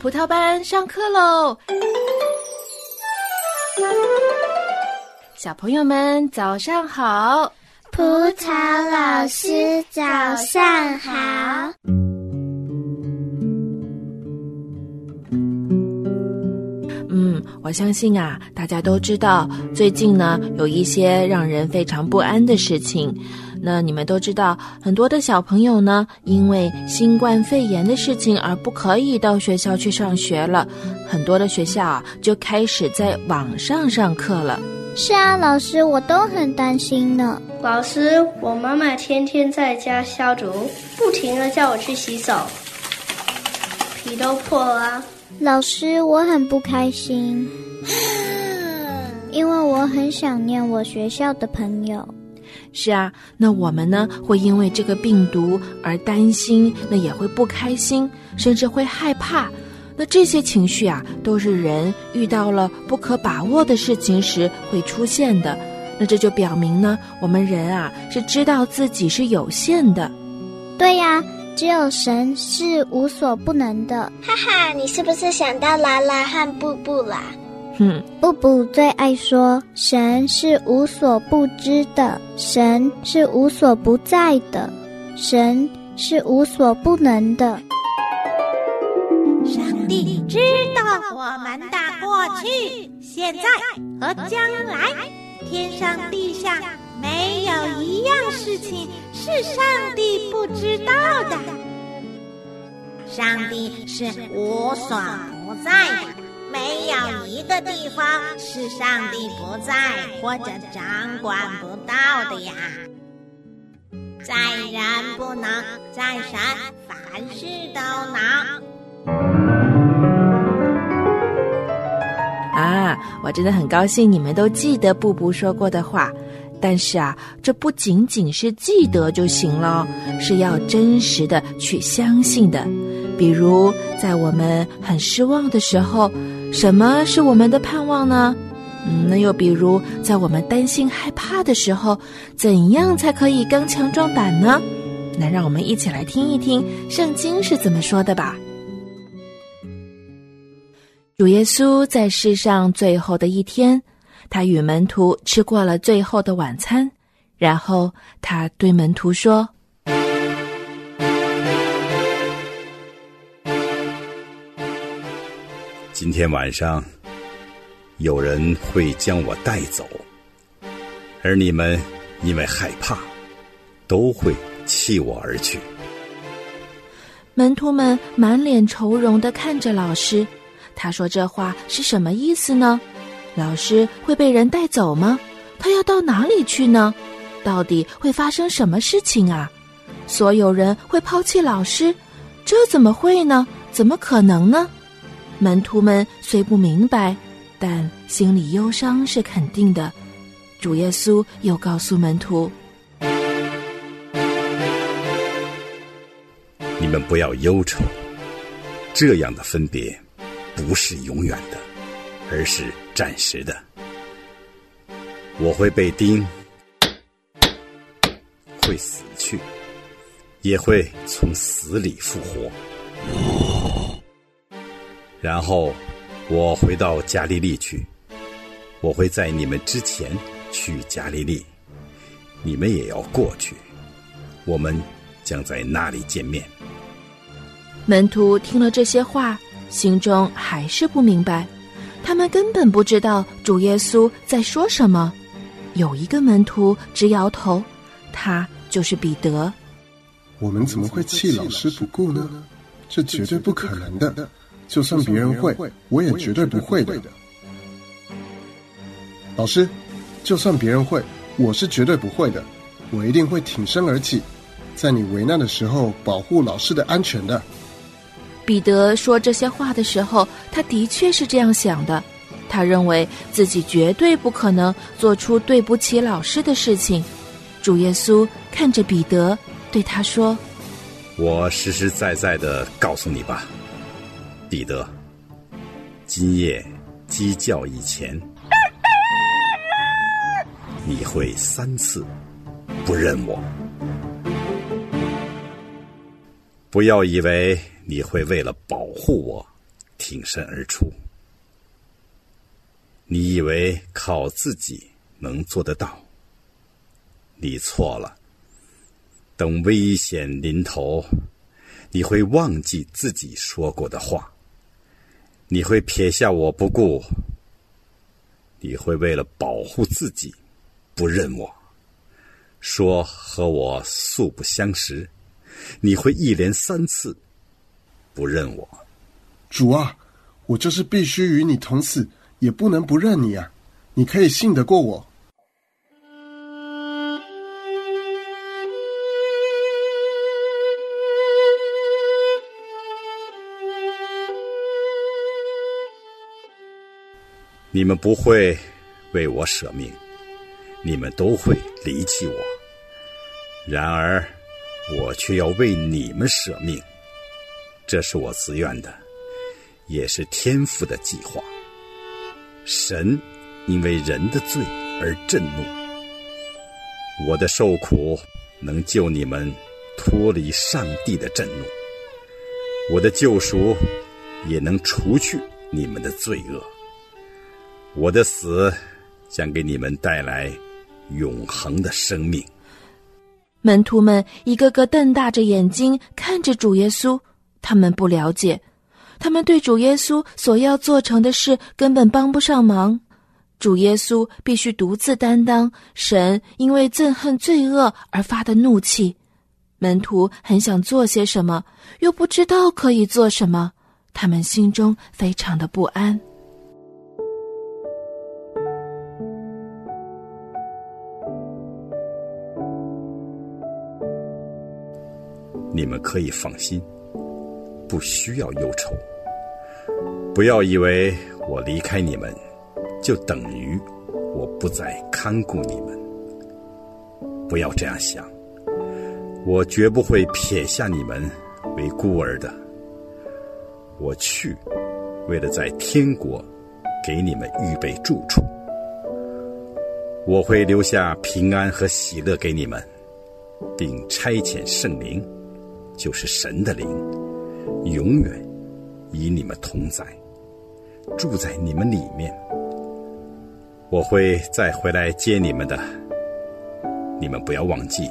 葡萄班上课喽！小朋友们早上好，葡萄老师早上好。嗯，我相信啊，大家都知道，最近呢有一些让人非常不安的事情。那你们都知道，很多的小朋友呢，因为新冠肺炎的事情而不可以到学校去上学了。很多的学校啊，就开始在网上上课了。是啊，老师，我都很担心呢。老师，我妈妈天天在家消毒，不停的叫我去洗手，皮都破了。老师，我很不开心，因为我很想念我学校的朋友。是啊，那我们呢会因为这个病毒而担心，那也会不开心，甚至会害怕。那这些情绪啊，都是人遇到了不可把握的事情时会出现的。那这就表明呢，我们人啊是知道自己是有限的。对呀，只有神是无所不能的。哈哈，你是不是想到拉拉和布布啦？哼，布布最爱说：“神是无所不知的，神是无所不在的，神是无所不能的。”上帝知道我们的过去、现在和将来，天上地下没有一样事情是上帝不知道的。上帝是无所不在的。没有一个地方是上帝不在或者掌管不到的呀。在人不能，在神凡事都能。啊，我真的很高兴你们都记得布布说过的话。但是啊，这不仅仅是记得就行了，是要真实的去相信的。比如，在我们很失望的时候。什么是我们的盼望呢？嗯，那又比如，在我们担心害怕的时候，怎样才可以刚强壮胆呢？那让我们一起来听一听圣经是怎么说的吧。主耶稣在世上最后的一天，他与门徒吃过了最后的晚餐，然后他对门徒说。今天晚上，有人会将我带走，而你们因为害怕，都会弃我而去。门徒们满脸愁容的看着老师，他说这话是什么意思呢？老师会被人带走吗？他要到哪里去呢？到底会发生什么事情啊？所有人会抛弃老师？这怎么会呢？怎么可能呢？门徒们虽不明白，但心里忧伤是肯定的。主耶稣又告诉门徒：“你们不要忧愁，这样的分别不是永远的，而是暂时的。我会被钉，会死去，也会从死里复活。”然后，我回到加利利去。我会在你们之前去加利利，你们也要过去。我们将在那里见面。门徒听了这些话，心中还是不明白，他们根本不知道主耶稣在说什么。有一个门徒直摇头，他就是彼得。我们怎么会弃老师不顾呢？这绝对不可能的。就算别人会，我也绝对不会的。老师，就算别人会，我是绝对不会的。我一定会挺身而起，在你危难的时候保护老师的安全的。彼得说这些话的时候，他的确是这样想的。他认为自己绝对不可能做出对不起老师的事情。主耶稣看着彼得，对他说：“我实实在在的告诉你吧。”彼得，今夜鸡叫以前，你会三次不认我。不要以为你会为了保护我，挺身而出。你以为靠自己能做得到？你错了。等危险临头，你会忘记自己说过的话，你会撇下我不顾，你会为了保护自己不认我，说和我素不相识，你会一连三次不认我。主啊，我就是必须与你同死。也不能不认你啊！你可以信得过我。你们不会为我舍命，你们都会离弃我。然而，我却要为你们舍命，这是我自愿的，也是天父的计划。神因为人的罪而震怒，我的受苦能救你们脱离上帝的震怒，我的救赎也能除去你们的罪恶，我的死将给你们带来永恒的生命。门徒们一个个瞪大着眼睛看着主耶稣，他们不了解。他们对主耶稣所要做成的事根本帮不上忙，主耶稣必须独自担当神因为憎恨罪恶而发的怒气。门徒很想做些什么，又不知道可以做什么，他们心中非常的不安。你们可以放心。不需要忧愁，不要以为我离开你们，就等于我不再看顾你们。不要这样想，我绝不会撇下你们为孤儿的。我去，为了在天国给你们预备住处。我会留下平安和喜乐给你们，并差遣圣灵，就是神的灵。永远与你们同在，住在你们里面。我会再回来接你们的。你们不要忘记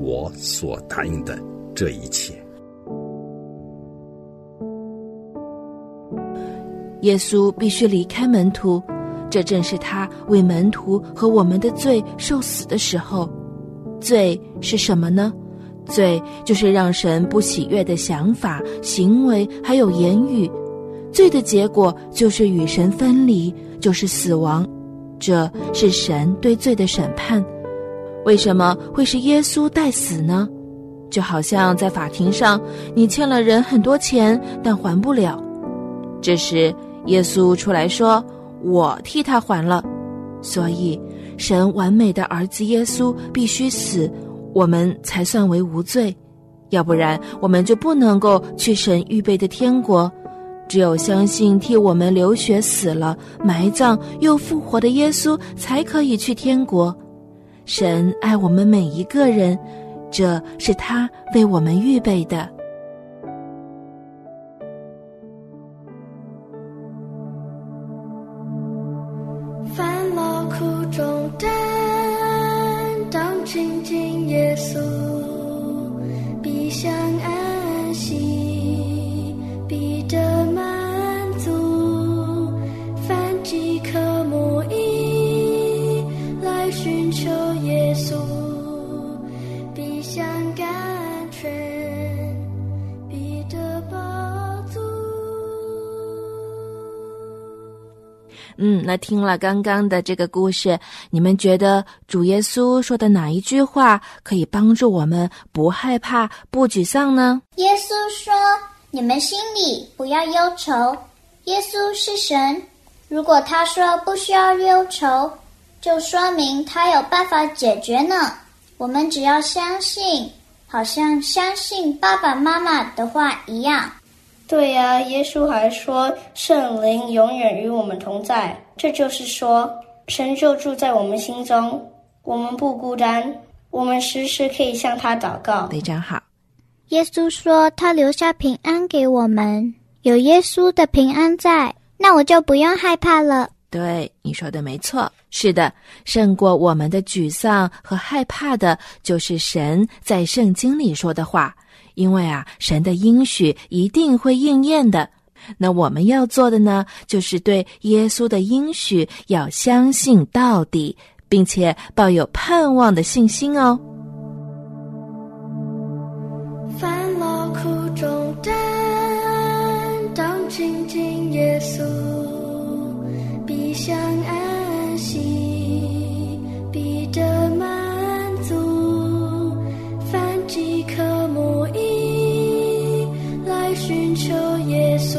我所答应的这一切。耶稣必须离开门徒，这正是他为门徒和我们的罪受死的时候。罪是什么呢？罪就是让神不喜悦的想法、行为还有言语，罪的结果就是与神分离，就是死亡。这是神对罪的审判。为什么会是耶稣代死呢？就好像在法庭上，你欠了人很多钱，但还不了，这时耶稣出来说：“我替他还了。”所以，神完美的儿子耶稣必须死。我们才算为无罪，要不然我们就不能够去神预备的天国。只有相信替我们流血死了、埋葬又复活的耶稣，才可以去天国。神爱我们每一个人，这是他为我们预备的。嗯，那听了刚刚的这个故事，你们觉得主耶稣说的哪一句话可以帮助我们不害怕、不沮丧呢？耶稣说：“你们心里不要忧愁。”耶稣是神，如果他说不需要忧愁，就说明他有办法解决呢。我们只要相信，好像相信爸爸妈妈的话一样。对呀，耶稣还说圣灵永远与我们同在，这就是说神就住在我们心中，我们不孤单，我们时时可以向他祷告。非常好。耶稣说他留下平安给我们，有耶稣的平安在，那我就不用害怕了。对，你说的没错。是的，胜过我们的沮丧和害怕的，就是神在圣经里说的话。因为啊，神的应许一定会应验的。那我们要做的呢，就是对耶稣的应许要相信到底，并且抱有盼望的信心哦。烦恼苦中担，当亲近耶稣，想安息，彼得满足。凡饥渴慕以，来寻求耶稣，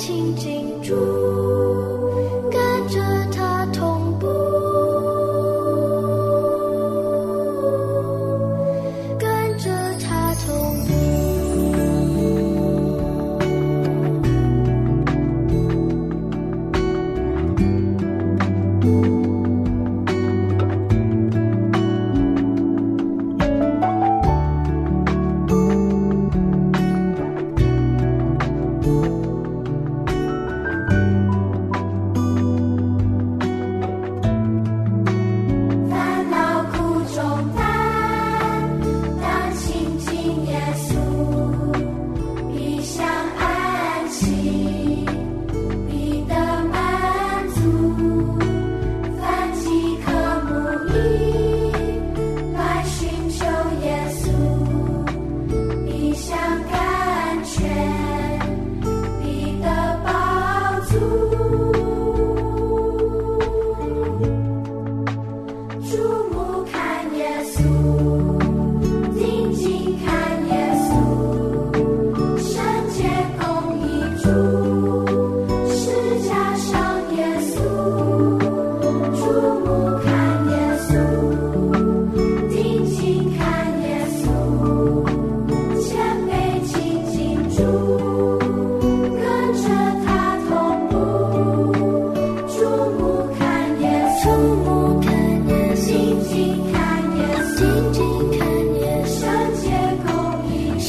卑亲近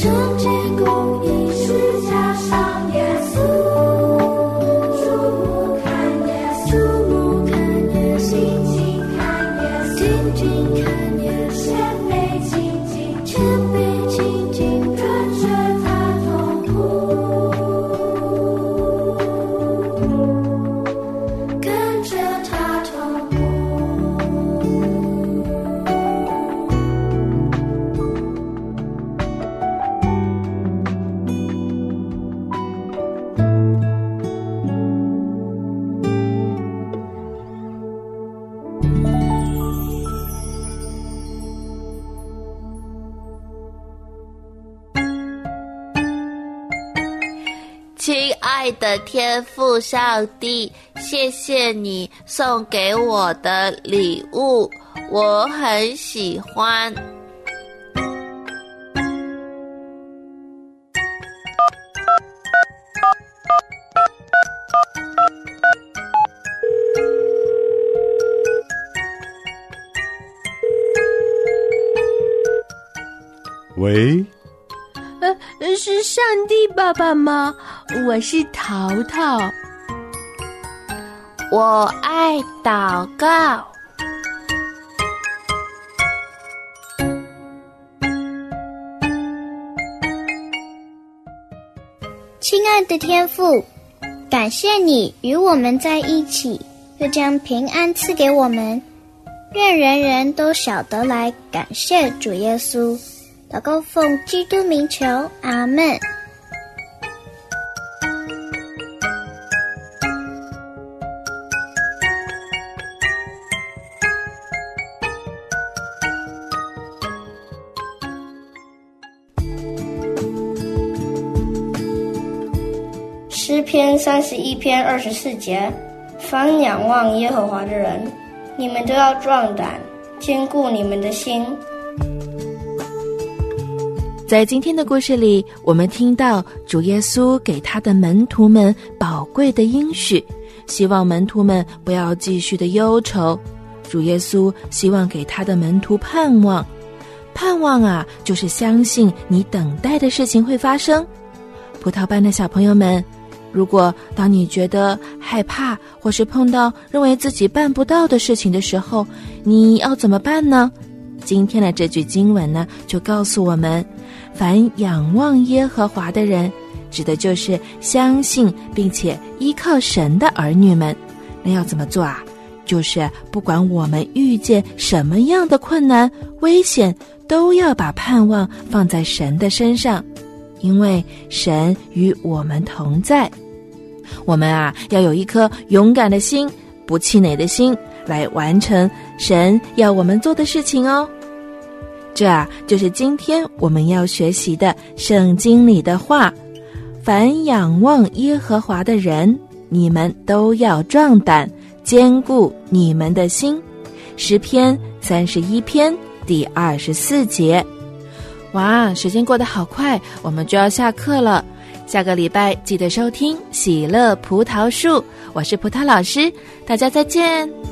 公义，圣洁的天父上帝，谢谢你送给我的礼物，我很喜欢。喂，呃，是上帝爸爸吗？我是淘淘。我爱祷告。亲爱的天父，感谢你与我们在一起，又将平安赐给我们。愿人人都晓得来感谢主耶稣。祷告奉基督名求，阿门。三十一篇二十四节：凡仰望耶和华的人，你们都要壮胆，坚固你们的心。在今天的故事里，我们听到主耶稣给他的门徒们宝贵的应许，希望门徒们不要继续的忧愁。主耶稣希望给他的门徒盼望，盼望啊，就是相信你等待的事情会发生。葡萄班的小朋友们，如果当你觉得害怕，或是碰到认为自己办不到的事情的时候，你要怎么办呢？今天的这句经文呢，就告诉我们。凡仰望耶和华的人，指的就是相信并且依靠神的儿女们。那要怎么做啊？就是不管我们遇见什么样的困难、危险，都要把盼望放在神的身上，因为神与我们同在。我们啊，要有一颗勇敢的心、不气馁的心，来完成神要我们做的事情哦。这啊，就是今天我们要学习的圣经里的话：“凡仰望耶和华的人，你们都要壮胆，坚固你们的心。”诗篇三十一篇第二十四节。哇，时间过得好快，我们就要下课了。下个礼拜记得收听《喜乐葡萄树》，我是葡萄老师，大家再见。